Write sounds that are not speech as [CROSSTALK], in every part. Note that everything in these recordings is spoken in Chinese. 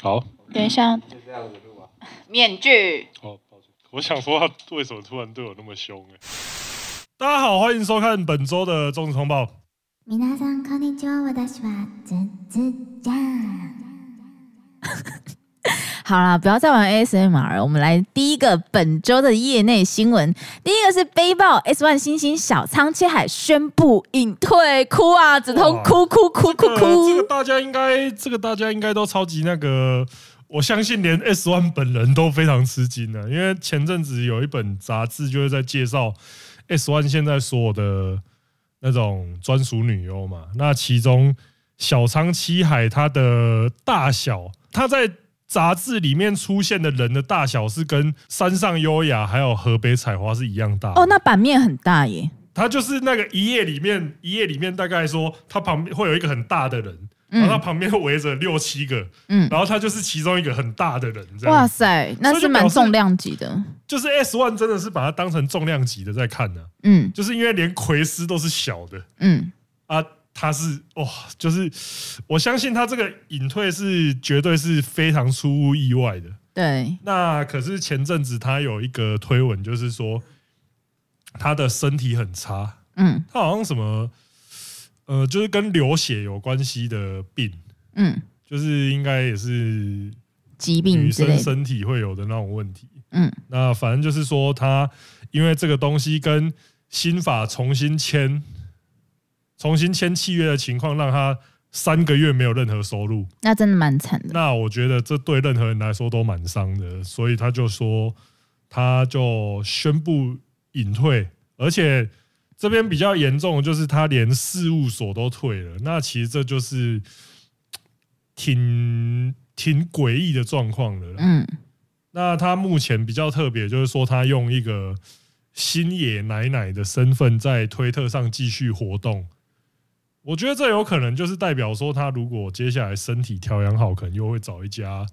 好，等一下，面具。哦，我想说他为什么突然对我那么凶？哎，大家好，欢迎收看本周的中指通报。皆さんこんにちは、私はズンズジャン。 好啦，不要再玩 ASMR 了。我们来第一个本周的业内新闻。第一个是背包 S One 新星小仓切海宣布隐退，哭啊，子通哭哭哭哭哭。这个大家应该，这个大家应该都超级那个。我相信连 S One 本人都非常吃惊的，因为前阵子有一本杂志就是在介绍 S One 现在所有的那种专属女优嘛。那其中小仓七海她的大小，她在。杂志里面出现的人的大小是跟山上优雅还有河北采花是一样大哦，那版面很大耶。它就是那个一页里面，一页里面大概说，它旁边会有一个很大的人，然后它旁边会围着六七个，嗯，然后他就是其中一个很大的人。哇塞，那是蛮重量级的。就是 S One 真的是把它当成重量级的在看呢，啊，嗯，就是因为连奎斯都是小的，嗯啊。他是哇，就是我相信他这个隐退是绝对是非常出乎意外的。对，那可是前阵子他有一个推文，就是说他的身体很差，嗯，他好像什么呃，就是跟流血有关系的病，嗯，就是应该也是疾病，女生身体会有的那种问题，嗯，那反正就是说他因为这个东西跟新法重新签。重新签契约的情况，让他三个月没有任何收入，那真的蛮惨的。那我觉得这对任何人来说都蛮伤的，所以他就说，他就宣布隐退，而且这边比较严重的就是他连事务所都退了。那其实这就是 [TSK] 挺挺诡异的状况了。嗯，那他目前比较特别，就是说他用一个星野奶奶的身份在推特上继续活动。我觉得这有可能就是代表说，他如果接下来身体调养好，可能又会找一家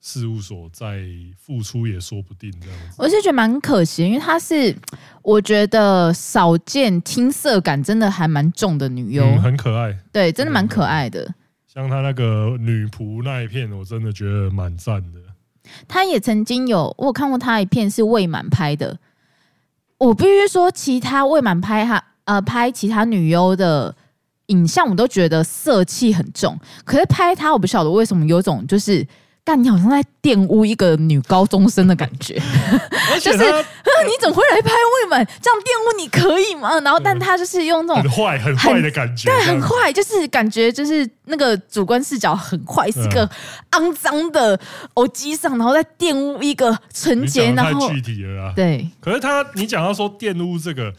事务所再复出也说不定。这样子，我是觉得蛮可惜，因为她是我觉得少见青涩感真的还蛮重的女优，嗯，很可爱，对，真的蛮可爱的。像她那个女仆那一片，我真的觉得蛮赞的。她也曾经有我有看过她一片是未满拍的，我必须说，其他未满拍她呃拍其他女优的。影像我都觉得色气很重，可是拍他我不晓得为什么有种就是，干你好像在玷污一个女高中生的感觉，就是你怎么会来拍未满？这样玷污你可以吗？然后但他就是用那种很坏很坏的感觉，对，很坏，就是感觉就是那个主观视角很坏，是一个肮脏的偶机上，然后再玷污一个纯洁，然后太具体了啊，对。可是他你讲到说玷污这个。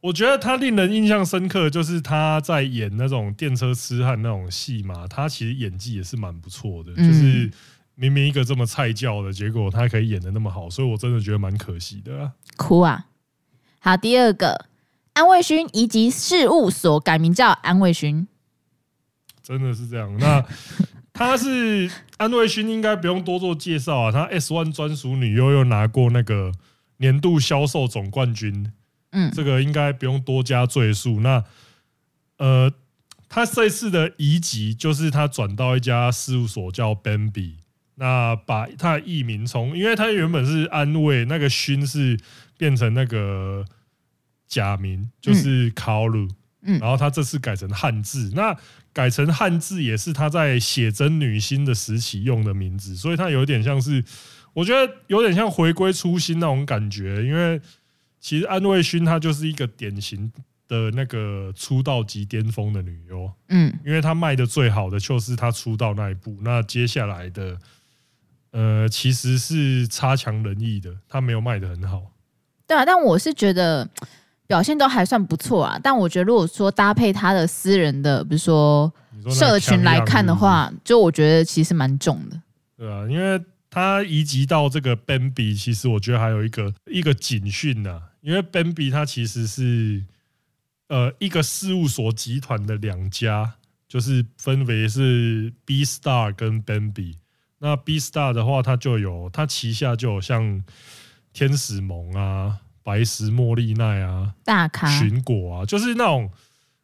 我觉得他令人印象深刻，就是他在演那种电车痴汉那种戏嘛，他其实演技也是蛮不错的。就是明明一个这么菜教的，结果他可以演得那么好，所以我真的觉得蛮可惜的啦。哭啊！好，第二个安卫勋以及事务所改名叫安卫勋，真的是这样。那 [LAUGHS] 他是安卫勋，应该不用多做介绍啊。他 S One 专属女优又拿过那个年度销售总冠军。嗯，这个应该不用多加赘述。那呃，他这一次的移籍就是他转到一家事务所叫 Bambi，那把他的艺名从，因为他原本是安慰，那个勋是变成那个假名，就是卡鲁。嗯，然后他这次改成汉字，那改成汉字也是他在写真女星的时期用的名字，所以他有点像是，我觉得有点像回归初心那种感觉，因为。其实安卫勋她就是一个典型的那个出道即巅峰的女优，嗯，因为她卖的最好的就是她出道那一部，那接下来的，呃，其实是差强人意的，她没有卖的很好。对啊，但我是觉得表现都还算不错啊。但我觉得如果说搭配她的私人的，比如说社群来看的话，就我觉得其实蛮重的。对啊，因为她移籍到这个 Bambi，其实我觉得还有一个一个警讯呐。因为 Bambi 它其实是呃一个事务所集团的两家，就是分别是 B Star 跟 Bambi。那 B Star 的话，它就有它旗下就有像天使萌啊、白石茉莉奈啊、大咖寻果啊，就是那种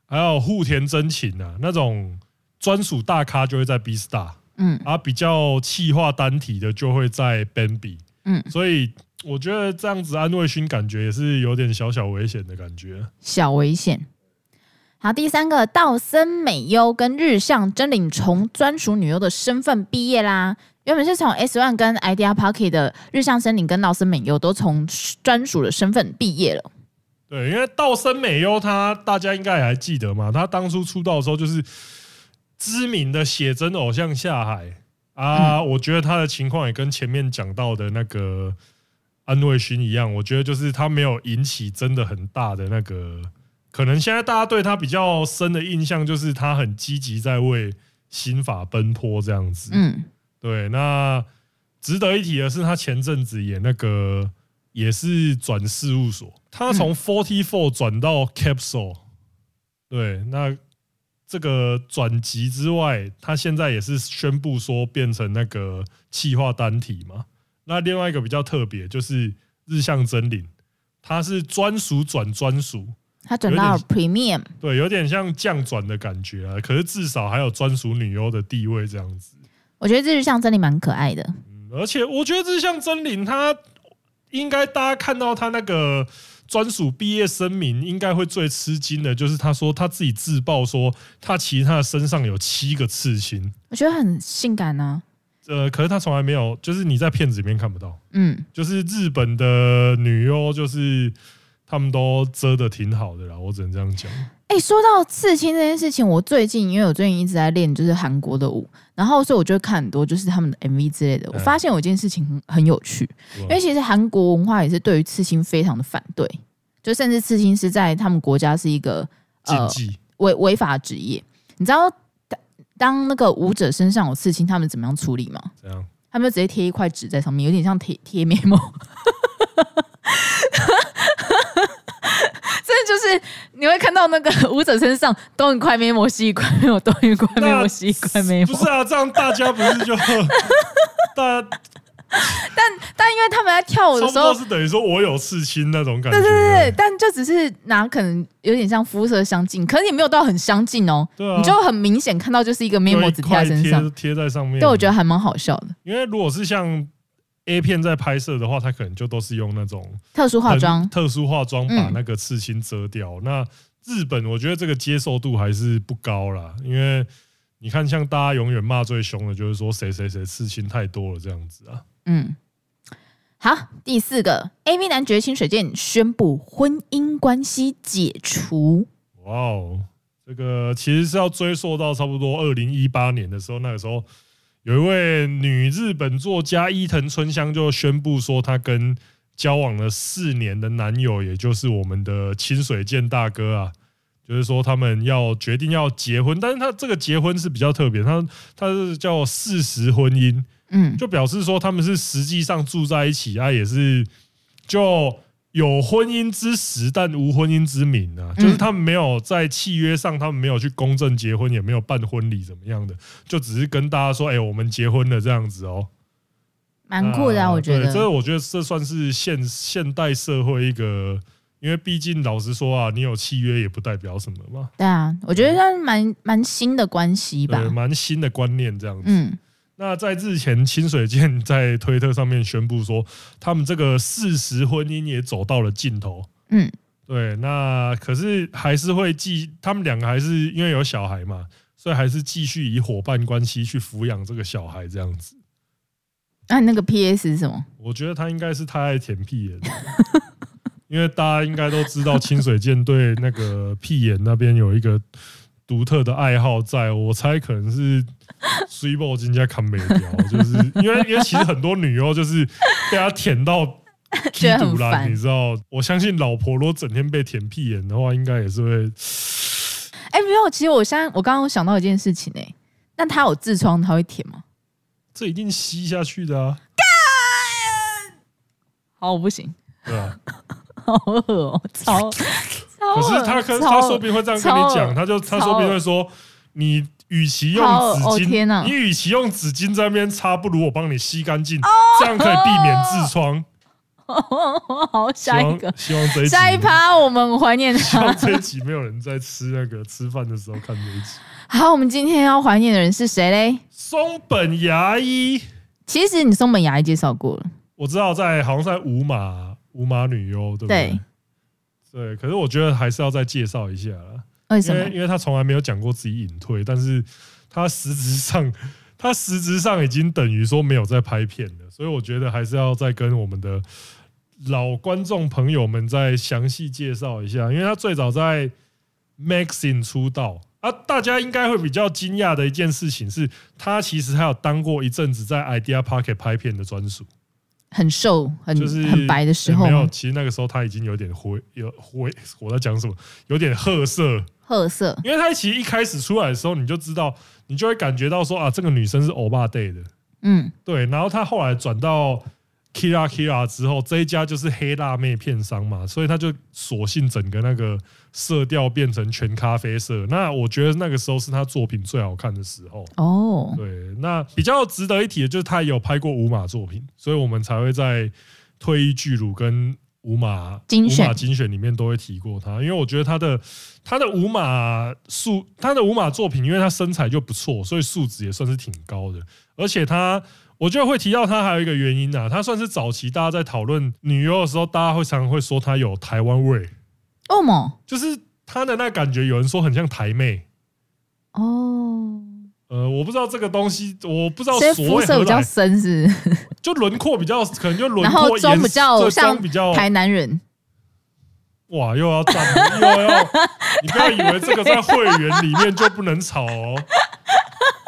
还有户田真情啊那种专属大咖就会在 B Star。嗯，啊，比较气化单体的就会在 Bambi，嗯，所以我觉得这样子安慰勋感觉也是有点小小危险的感觉，小危险。好，第三个道森美优跟日向真绫从专属女优的身份毕业啦。原本是从 S One 跟 Idea Pocket 的日向真绫跟道森美优都从专属的身份毕业了。对，因为道森美优她大家应该也还记得嘛，她当初出道的时候就是知名的写真偶像下海啊。嗯、我觉得他的情况也跟前面讲到的那个安卫勋一样，我觉得就是他没有引起真的很大的那个。可能现在大家对他比较深的印象就是他很积极在为新法奔波这样子。嗯，对。那值得一提的是，他前阵子演那个也是转事务所，他从 Forty Four 转到 Capsule。对，那这个转级之外，他现在也是宣布说变成那个气化单体嘛。那另外一个比较特别就是日向真绫，他是专属转专属。他转到 Premium，对，有点像降转的感觉啊。可是至少还有专属女优的地位这样子。我觉得日向真绫蛮可爱的，嗯，而且我觉得日向真绫她应该大家看到她那个专属毕业声明，应该会最吃惊的，就是他说他自己自曝说他其实他的身上有七个刺青，我觉得很性感呢，啊。呃，可是他从来没有，就是你在片子里面看不到，嗯，就是日本的女优就是。他们都遮的挺好的啦，我只能这样讲。哎、欸，说到刺青这件事情，我最近因为我最近一直在练就是韩国的舞，然后所以我就看很多就是他们的 MV 之类的。我发现有一件事情很很有趣，因为其实韩国文化也是对于刺青非常的反对，就甚至刺青是在他们国家是一个呃违违法职业。你知道当那个舞者身上有刺青，他们怎么样处理吗？怎样？他们就直接贴一块纸在上面，有点像贴贴面膜。[LAUGHS] 就是你会看到那个 [LAUGHS] 舞者身上东一块面膜西一块面膜，东一块面膜西一块面膜。不是啊，这样大家不是就大家？[LAUGHS] 但但因为他们在跳舞的时候，是等于说我有刺青那种感觉。对对对对，但就只是拿可能有点像肤色相近，可是也没有到很相近哦。对啊，你就很明显看到就是一个面膜纸贴在身上，贴在上面。对，我觉得还蛮好笑的。因为如果是像。A 片在拍摄的话，他可能就都是用那种特殊化妆，特殊化妆把那个刺青遮掉。嗯、那日本我觉得这个接受度还是不高啦，因为你看，像大家永远骂最凶的就是说谁谁谁刺青太多了这样子啊。嗯，好，第四个，AV 男爵清水健宣布婚姻关系解除。哇哦，这个其实是要追溯到差不多二零一八年的时候，那个时候。有一位女日本作家伊藤春香就宣布说，她跟交往了四年的男友，也就是我们的清水健大哥啊，就是说他们要决定要结婚，但是他这个结婚是比较特别，他他是叫事实婚姻，嗯，就表示说他们是实际上住在一起啊，也是就。有婚姻之实，但无婚姻之名啊，就是他们没有在契约上，他们没有去公证结婚，也没有办婚礼，怎么样的，就只是跟大家说，哎，我们结婚了这样子哦，蛮酷的啊，我觉得。这我觉得这算是现现代社会一个，因为毕竟老实说啊，你有契约也不代表什么嘛。对啊，我觉得它蛮蛮新的关系吧，蛮新的观念这样子。嗯。那在日前，清水健在推特上面宣布说，他们这个事实婚姻也走到了尽头。嗯，对。那可是还是会继，他们两个还是因为有小孩嘛，所以还是继续以伙伴关系去抚养这个小孩这样子。那、啊、那个 P.S. 是什么？我觉得他应该是太爱舔屁眼，[LAUGHS] 因为大家应该都知道清水健对那个屁眼那边有一个独特的爱好在，在我猜可能是。水某人家看没掉，就是因为因为其实很多女优就是被他舔到屁股啦，你知道？我相信老婆如果整天被舔屁眼的话，应该也是会。哎、欸，没有，其实我现在我刚刚想到一件事情呢、欸，那他有痔疮，他会舔吗？这一定吸下去的啊！好，我不行。对啊，[LAUGHS] 好恶哦，超超。可是他可他说不定会这样跟你讲，他就他说不定会说你。与其用纸巾，哦、你与其用纸巾在那边擦，不如我帮你吸干净，哦、这样可以避免痔疮。[LAUGHS] 好，下一个，希望这一集下一趴我们怀念他。[LAUGHS] 希望这一集没有人在吃那个吃饭的时候看这一集。好，我们今天要怀念的人是谁嘞？松本芽衣。其实你松本芽衣介绍过了，我知道在好像在五马五马女优，对不对？对，对。可是我觉得还是要再介绍一下了。为什么？因为因为他从来没有讲过自己隐退，但是他实质上他实质上已经等于说没有在拍片了，所以我觉得还是要再跟我们的老观众朋友们再详细介绍一下，因为他最早在 Maxin 出道啊，大家应该会比较惊讶的一件事情是，他其实还有当过一阵子在 Idea Pocket 拍片的专属。很瘦，很就是很白的时候，没有。其实那个时候他已经有点灰，有灰。我在讲什么？有点褐色，褐色。因为他其实一开始出来的时候，你就知道，你就会感觉到说啊，这个女生是欧巴 day 的，嗯，对。然后他后来转到。Kira Kira 之后，这一家就是黑辣妹片商嘛，所以他就索性整个那个色调变成全咖啡色。那我觉得那个时候是他作品最好看的时候。哦，对，那比较值得一提的就是他也有拍过五码作品，所以我们才会在退役巨乳跟五码精选无码精选里面都会提过他，因为我觉得他的他的五码素，他的五码作品，因为他身材就不错，所以素质也算是挺高的，而且他。我觉得会提到他还有一个原因啊，他算是早期大家在讨论女优的时候，大家会常常会说他有台湾味。哦么？就是他的那感觉，有人说很像台妹。哦。呃，我不知道这个东西，我不知道。肤色比较深是？就轮廓比较，可能就轮廓然后妆比较像比较台南人。哇，又要战，又要，你不要以为这个在会员里面就不能吵哦。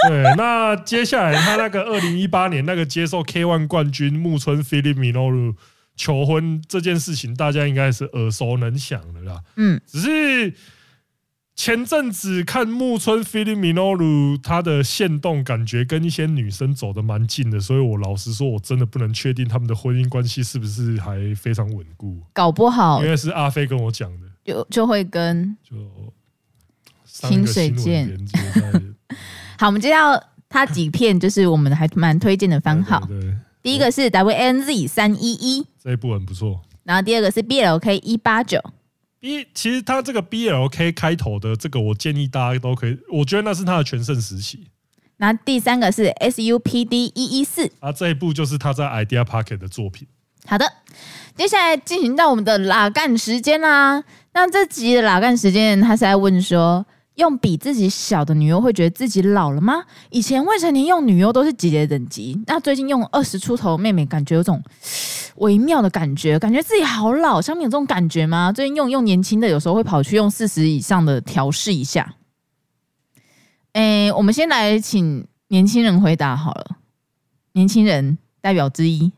对，那接下来他那个二零一八年那个接受 K ONE 冠军木村 Philip Minoru 求婚这件事情，大家应该是耳熟能详的啦。嗯，只是前阵子看木村 Philip Minoru 他的线动，感觉跟一些女生走得蛮近的，所以我老实说，我真的不能确定他们的婚姻关系是不是还非常稳固。搞不好，因为是阿飞跟我讲的，就就会跟就清水健。好，我们接到他几片，就是我们还蛮推荐的番号。对第一个是 WNZ 三一一，这一部很不错。然后第二个是 BLK 一八九。B 其实他这个 BLK 开头的这个，我建议大家都可以，我觉得那是他的全盛时期。那第三个是 SUPD 一一四，啊，这一部就是他在 Idea Pocket 的作品。好的，接下来进行到我们的拉干时间啦。那这集的拉干时间，他是在问说。用比自己小的女优会觉得自己老了吗？以前未成年用女优都是姐姐等级，那最近用二十出头妹妹，感觉有种 [SIGHS] 微妙的感觉，感觉自己好老。像你有这种感觉吗？最近用用年轻的，有时候会跑去用四十以上的调试一下。诶，我们先来请年轻人回答好了。年轻人代表之一，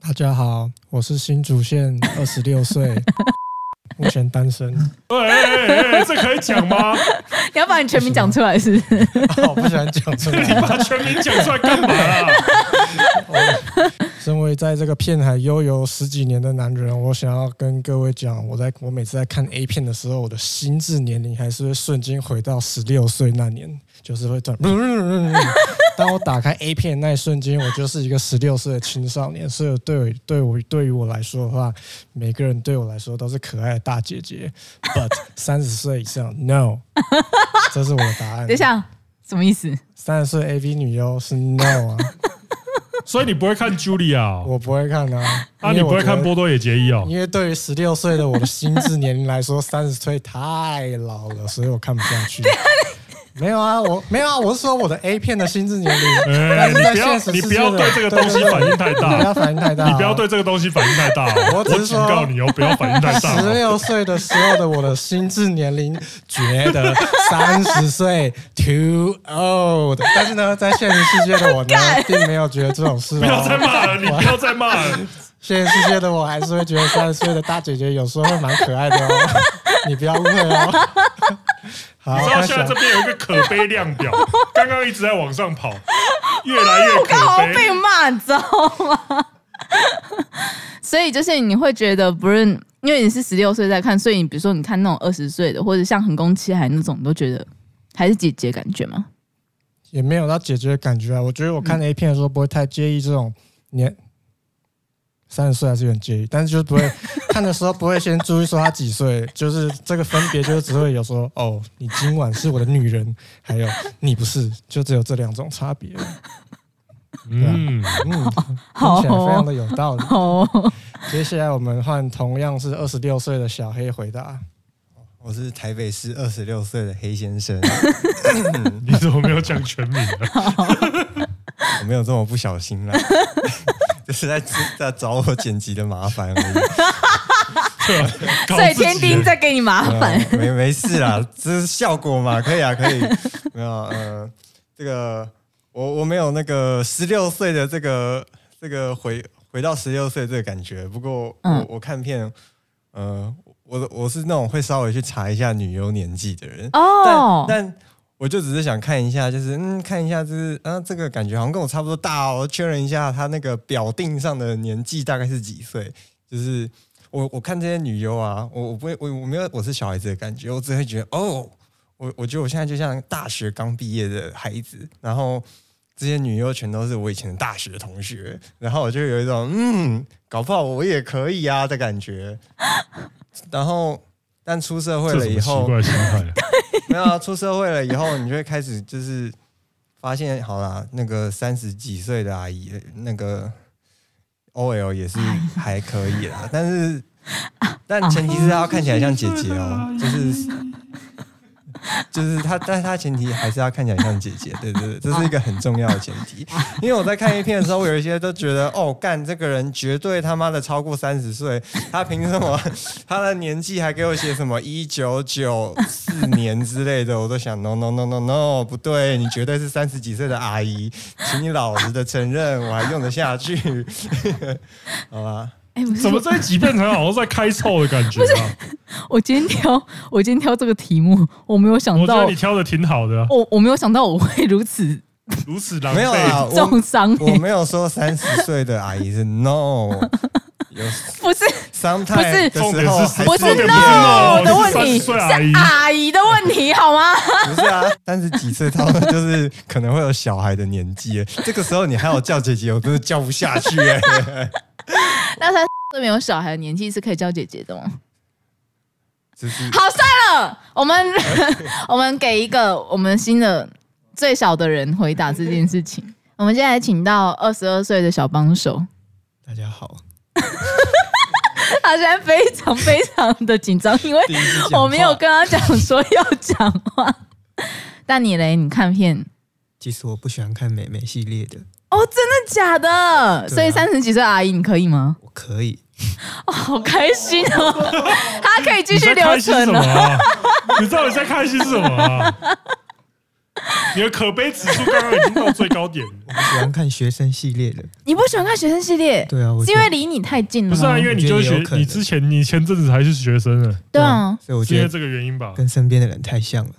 大家好，我是新竹县，二十六岁。[LAUGHS] 目前单身。对，哎哎哎，这可以讲吗？[LAUGHS] 你要把你全名讲出来是不是？[LAUGHS] 我不喜欢讲出来。你把全名讲出来干嘛啊？[LAUGHS] 身为在这个片海悠游十几年的男人，我想要跟各位讲，我在我每次在看 A 片的时候，我的心智年龄还是会瞬间回到十六岁那年，就是会转。[LAUGHS] 当我打开 A 片的那一瞬间，我就是一个十六岁的青少年。所以对我对我对于我来说的话，每个人对我来说都是可爱的大姐姐。But [LAUGHS] 三十岁以上，No，[LAUGHS] 这是我的答案。等一下，什么意思？三十岁 AV 女优是 No 啊。所以你不会看 Julia？我不会看啊。啊，你不会看波多野结衣哦？因为对于十六岁的我的心智年龄来说，三十岁太老了，所以我看不下去。没有啊，我没有啊，我是说我的 A 片的心智年龄。欸、[LAUGHS] 你不要，你不要对这个东西反应太大，你不要反应太大，你不要对这个东西反应太大。我只是警告你哦，不要反应太大。十六岁的时候的我的心智年龄，觉得三十岁 too old，但是呢，在现实世界的我呢，[LAUGHS] 并没有觉得这种事。不要再骂了，你不要再骂了。[LAUGHS] 现实世界的我还是会觉得三十岁的大姐姐有时候会蛮可爱的哦，你不要误会哦。好，你知道现在这边有一个可悲量表，[LAUGHS] 刚刚一直在往上跑，越来越可悲。被骂，你知道吗？[LAUGHS] 所以就是你会觉得，不是因为你是十六岁在看，所以你比如说你看那种二十岁的，或者像横宫七海那种，你都觉得还是姐姐感觉吗？也没有到姐姐的感觉啊。我觉得我看 A 片的时候不会太介意这种年三十岁还是有点介意，但是就是不会看的时候不会先注意说他几岁，就是这个分别就只会有说哦，你今晚是我的女人，还有你不是，就只有这两种差别。嗯嗯，听起来非常的有道理。好，接下来我们换同样是二十六岁的小黑回答。我是台北市二十六岁的黑先生。[LAUGHS] 你怎么没有讲全名呢？[LAUGHS] 我没有这么不小心啦，就是在在找我剪辑的麻烦而已。[LAUGHS] 所以天丁在给你麻烦，没没事啦，这是效果嘛，可以啊，可以。没有，呃，这个。我我没有那个十六岁的这个这个回回到十六岁这个感觉，不过我、嗯、我看片，呃，我我是那种会稍微去查一下女优年纪的人哦，但但我就只是想看一下，就是嗯，看一下就是啊，这个感觉好像跟我差不多大哦，确认一下他那个表定上的年纪大概是几岁，就是我我看这些女优啊，我我不会我我没有我是小孩子的感觉，我只会觉得哦，我我觉得我现在就像大学刚毕业的孩子，然后。这些女优全都是我以前的大学同学，然后我就有一种嗯，搞不好我也可以啊的感觉。然后，但出社会了以后，奇怪心态没有啊，出社会了以后，你就会开始就是发现，好啦，那个三十几岁的阿姨，那个 OL 也是还可以啦。但是，但前提是她要看起来像姐姐哦，就是。[LAUGHS] 就是他，但是他前提还是要看起来像姐姐，[LAUGHS] 对对对，这是一个很重要的前提。[LAUGHS] 因为我在看 A 片的时候，我有一些都觉得，哦，干这个人绝对他妈的超过三十岁，他凭什么？他的年纪还给我写什么一九九四年之类的，我都想，no no no no no，不对，你绝对是三十几岁的阿姨，请你老实的承认，我还用得下去，好吧？哎，怎么这几遍才好像在开臭的感觉啊？[LAUGHS] 我今天挑，我今天挑这个题目，我没有想到。我觉得你挑的挺好的。我我没有想到我会如此如此狼狈，重伤。我没有说三十岁的阿姨是 no，不是，不是，重点是不是 no 的问题，是阿姨的问题，好吗？不是啊，三十几岁，他们就是可能会有小孩的年纪，这个时候你还有叫姐姐，我真的叫不下去哎。[LAUGHS] 那他这边有小孩的年纪是可以叫姐姐的吗？就是好，算了，[LAUGHS] 我们 [LAUGHS] 我们给一个我们新的最小的人回答这件事情。我们现在请到二十二岁的小帮手。大家好。[LAUGHS] 他现在非常非常的紧张，因为我没有跟他讲说要讲话。但你嘞？你看片？其实我不喜欢看美美系列的。哦，真的假的？啊、所以三十几岁阿姨，你可以吗？我可以。[LAUGHS] 哦，好开心哦！[LAUGHS] 他可以继续留存了。你知道你在开心什么啊？你的可悲指数刚刚已经到最高点了。[LAUGHS] 我们喜欢看学生系列的。你不喜欢看学生系列？对啊，是因为离你太近了。不是啊，因为你就学，你之前你前阵子还是学生呢。对啊，所以我觉得这个原因吧，跟身边的人太像了。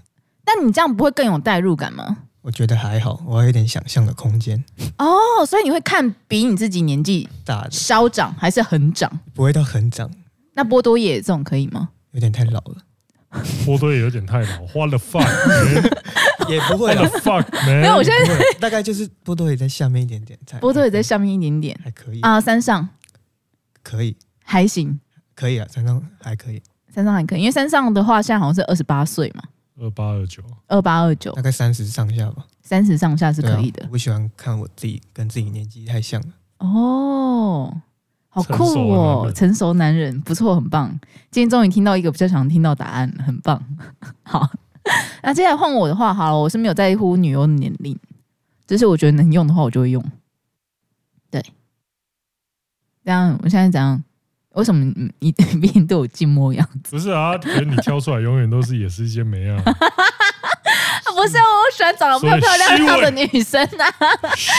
但你这样不会更有代入感吗？我觉得还好，我还有点想象的空间。哦，所以你会看比你自己年纪大的稍长还是很长？不会到很长。那波多野这种可以吗？有点太老了。波多野有点太老，What the fuck？[LAUGHS] [LAUGHS] 也不会 the fuck？没有，我现在大概就是波多野在下面一点点，波多野在下面一点点，还可以啊。山上可以，还行，可以啊。山上还可以，山上还可以，因为山上的话现在好像是二十八岁嘛。二八二九，二八二九，大概三十上下吧。三十上下是可以的。啊、我喜欢看我自己跟自己年纪太像了。哦，好酷哦，成熟男人不错，很棒。今天终于听到一个比较想听到答案，很棒。[LAUGHS] 好，[LAUGHS] 那接下来换我的话，好了，我是没有在乎女优的年龄，就是我觉得能用的话，我就会用。对，这样我现在怎样？为什么你你毕竟都有静默样子？不是啊，可是你挑出来永远都是也是一些没啊。[LAUGHS] 不是，我喜欢长得漂漂亮亮的女生啊。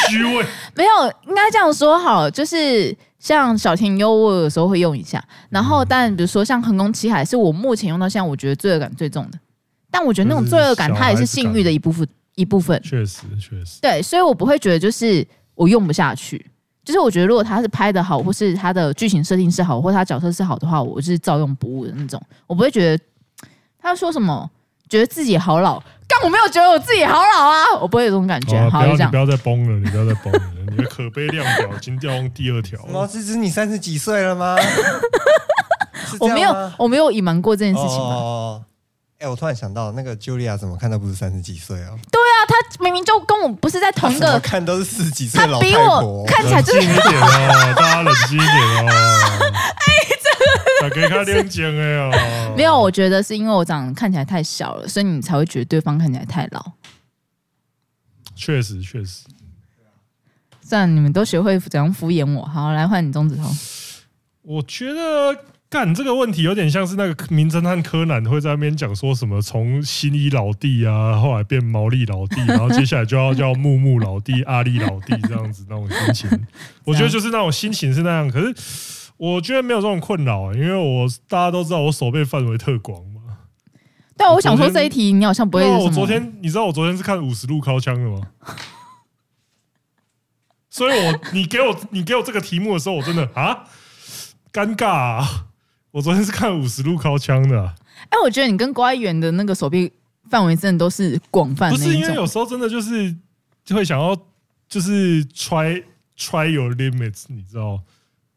虚伪。[LAUGHS] 没有，应该这样说好，就是像小田优，我有时候会用一下。然后，但比如说像横宫七海，是我目前用到现在我觉得罪恶感最重的。但我觉得那种罪恶感，它也是性欲的一部分，一部分。确实，确实。对，所以我不会觉得就是我用不下去。就是我觉得，如果他是拍的好，或是他的剧情设定是好，或他角色是好的话，我是照用不误的那种。我不会觉得他说什么，觉得自己好老，但我没有觉得我自己好老啊，我不会有这种感觉。好，你不要再崩了，你不要再崩了，你的可悲量表已经掉用第二条了。毛芝芝，你三十几岁了 [LAUGHS] 吗？我没有，我没有隐瞒过这件事情哦，哎，我突然想到，那个 Julia 怎么看都不是三十几岁哦。对啊，她明明就跟我不是在同一个，看都是四十几岁老太婆。看起来就是冷静一点哦，大家冷静一点哦。[LAUGHS] 哎，这个，给他练讲哎哦。[LAUGHS] 没有，我觉得是因为我长得看起来太小了，所以你才会觉得对方看起来太老。确实，确实。算了，你们都学会怎样敷衍我。好，来换你中指头。我觉得。干这个问题有点像是那个名侦探柯南会在那边讲说什么从新一老弟啊，后来变毛利老弟，然后接下来就要叫木木老弟、阿力老弟这样子那种心情。我觉得就是那种心情是那样，可是我觉得没有这种困扰，因为我大家都知道我手背范围特广嘛。对，我想说这一题你好像不会。我昨天你知道我昨天是看五十路靠枪的吗？所以我你给我你给我这个题目的时候，我真的啊尴尬啊。我昨天是看五十路靠枪的。哎，我觉得你跟乖远的那个手臂范围真的都是广泛。不是因为有时候真的就是就会想要就是 try try your limits，你知道？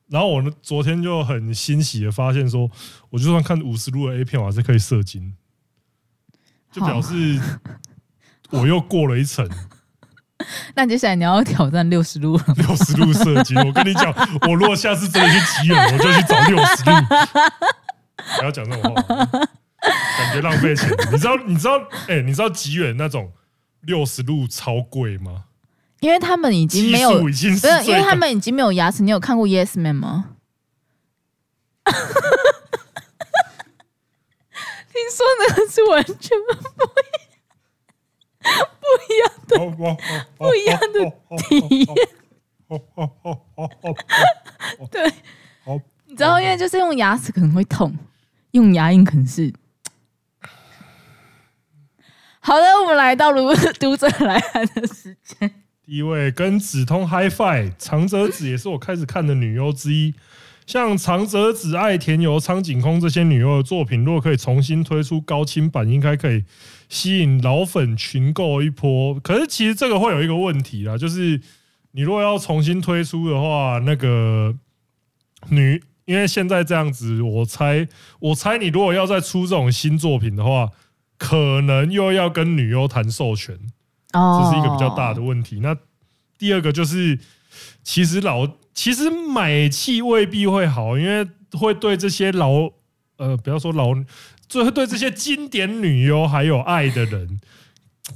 然后我呢昨天就很欣喜的发现说，我就算看五十路的 A 片，我还是可以射精，就表示我又过了一层。[LAUGHS] 那接下来你要挑战六十路，六十路射击。我跟你讲，[LAUGHS] 我如果下次真的去急诊，我就去找六十路。不要讲这种话，感觉浪费钱。你知道？你知道？哎、欸，你知道极远那种六十路超贵吗？因为他们已经没有，已经是因为他们已经没有牙齿。你有看过 Yes Man 吗？[LAUGHS] 听说那个是完全不不一样的体验。对，你知道，因为就是用牙齿可能会痛，用牙印可能是。好的，我们来到了读者来函的时间。第一位跟止通 HiFi 长泽子也是我开始看的女优之一。像长泽子、爱田由、苍井空这些女优的作品，如果可以重新推出高清版，应该可以吸引老粉群购一波。可是其实这个会有一个问题啦，就是你如果要重新推出的话，那个女，因为现在这样子，我猜，我猜你如果要再出这种新作品的话，可能又要跟女优谈授权，这是一个比较大的问题。那第二个就是，其实老。其实买气未必会好，因为会对这些老呃，不要说老，就会对这些经典女优还有爱的人，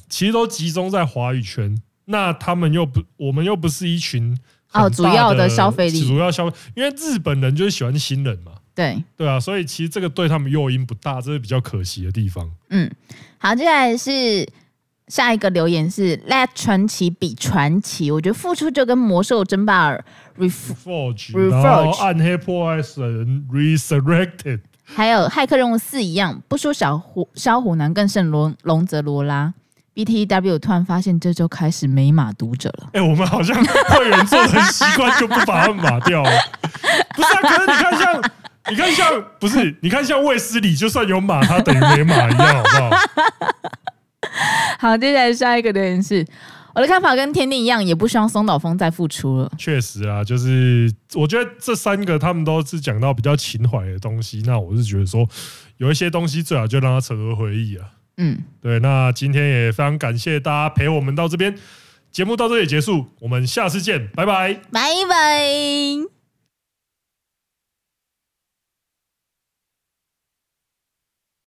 其实都集中在华语圈。那他们又不，我们又不是一群哦，主要的消费力，主要消费，因为日本人就是喜欢新人嘛，对对啊，所以其实这个对他们诱因不大，这是比较可惜的地方。嗯，好，接下来是。下一个留言是 Let 传奇比传奇，我觉得付出就跟魔兽争霸 Reforge，然后暗黑破坏神 Resurrected，还有骇客任务四一样，不输小虎小虎男更胜龙龙泽罗拉。BTW 突然发现这周开始没码读者了。哎、欸，我们好像会员做的很习惯，就不把它码掉了。[LAUGHS] 不是啊，可是你看像你看像不是你看像卫斯理，就算有码，他等于没码一样，好不好？[LAUGHS] 好，接下来下一个留言是，我的看法跟天地一样，也不希望松岛枫再复出了。确实啊，就是我觉得这三个他们都是讲到比较情怀的东西，那我是觉得说有一些东西最好就让它成为回忆啊。嗯，对，那今天也非常感谢大家陪我们到这边，节目到这里结束，我们下次见，拜拜，拜拜。